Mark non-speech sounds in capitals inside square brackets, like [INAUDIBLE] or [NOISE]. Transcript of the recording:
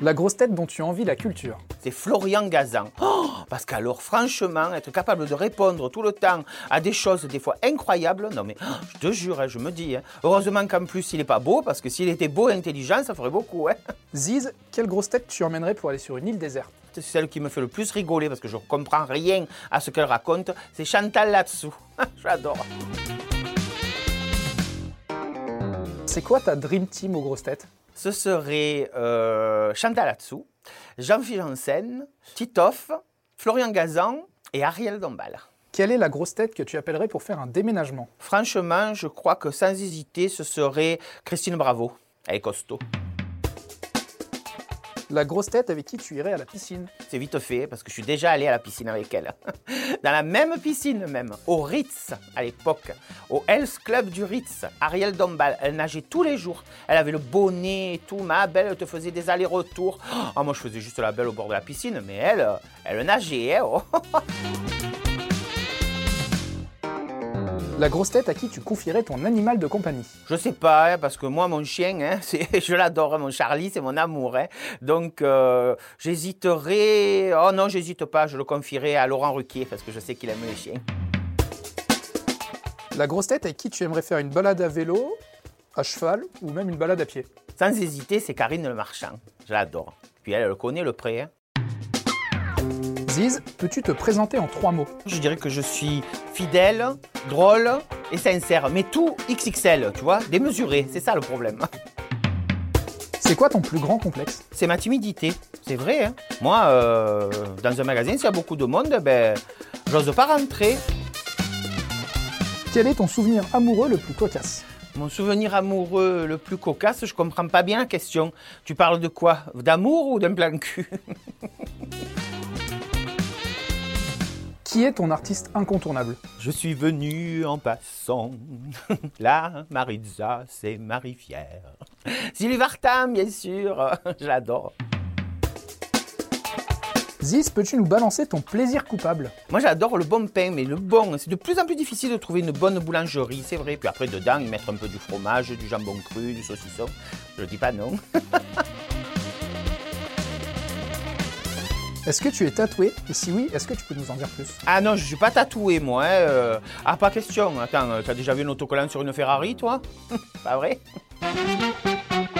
La grosse tête dont tu envies la culture. C'est Florian Gazan. Oh, parce qu'alors, franchement, être capable de répondre tout le temps à des choses des fois incroyables, non mais oh, je te jure, hein, je me dis, hein. heureusement qu'en plus il n'est pas beau, parce que s'il était beau et intelligent, ça ferait beaucoup. Hein. Ziz, quelle grosse tête tu emmènerais pour aller sur une île déserte? C'est celle qui me fait le plus rigoler, parce que je ne comprends rien à ce qu'elle raconte, c'est Chantal là-dessous. [LAUGHS] J'adore. C'est quoi ta dream team aux grosses têtes? Ce serait euh, Chantal là-dessous, Jean-Philippe Janssen, Titoff, Florian Gazan et Ariel Dombal. Quelle est la grosse tête que tu appellerais pour faire un déménagement? Franchement, je crois que sans hésiter, ce serait Christine Bravo. Elle est costaud. La grosse tête avec qui tu irais à la piscine C'est vite fait parce que je suis déjà allé à la piscine avec elle. [LAUGHS] Dans la même piscine même, au Ritz à l'époque, au Health Club du Ritz, Ariel Dombal, elle nageait tous les jours. Elle avait le bonnet et tout, ma belle, elle te faisait des allers-retours. [GASPS] Ah, moi je faisais juste la belle au bord de la piscine, mais elle, elle nageait. hein, oh. [LAUGHS] La grosse tête à qui tu confierais ton animal de compagnie Je sais pas, hein, parce que moi, mon chien, hein, [LAUGHS] c'est- je l'adore, hein, mon Charlie, c'est mon amour. hein. Donc, euh, j'hésiterais. Oh non, j'hésite pas, je le confierai à Laurent Ruquier, parce que je sais qu'il aime les chiens. La grosse tête avec qui tu aimerais faire une balade à vélo, à cheval ou même une balade à pied? Sans hésiter, c'est Karine Le Marchand. Je l'adore. Puis elle, elle connaît le prêt. hein. Ziz, peux-tu te présenter en trois mots? Je dirais que je suis fidèle, drôle et sincère, mais tout XXL, tu vois, démesuré, c'est ça le problème. C'est quoi ton plus grand complexe? C'est ma timidité, c'est vrai. hein. Moi, euh, dans un magasin, s'il y a beaucoup de monde, ben, j'ose pas rentrer. Quel est ton souvenir amoureux le plus cocasse? Mon souvenir amoureux le plus cocasse, je comprends pas bien la question. Tu parles de quoi? D'amour ou d'un plan cul? [LAUGHS] Qui est ton artiste incontournable? Je suis venu en passant. [LAUGHS] Là, Maritza, c'est Marie Fière. [LAUGHS] Sylvie Vartan, bien sûr. [LAUGHS] J'adore. Ziz, peux-tu nous balancer ton plaisir coupable? Moi, j'adore le bon pain, mais le bon, c'est de plus en plus difficile de trouver une bonne boulangerie, c'est vrai. Puis après, dedans, mettent un peu du fromage, du jambon cru, du saucisson. Je dis pas non. Est-ce que tu es tatoué? Et si oui, est-ce que tu peux nous en dire plus? Ah non, je suis pas tatoué, moi. hein, euh. Ah, pas question. Attends, euh, t'as déjà vu un autocollant sur une Ferrari, toi? [LAUGHS] Pas vrai? [LAUGHS]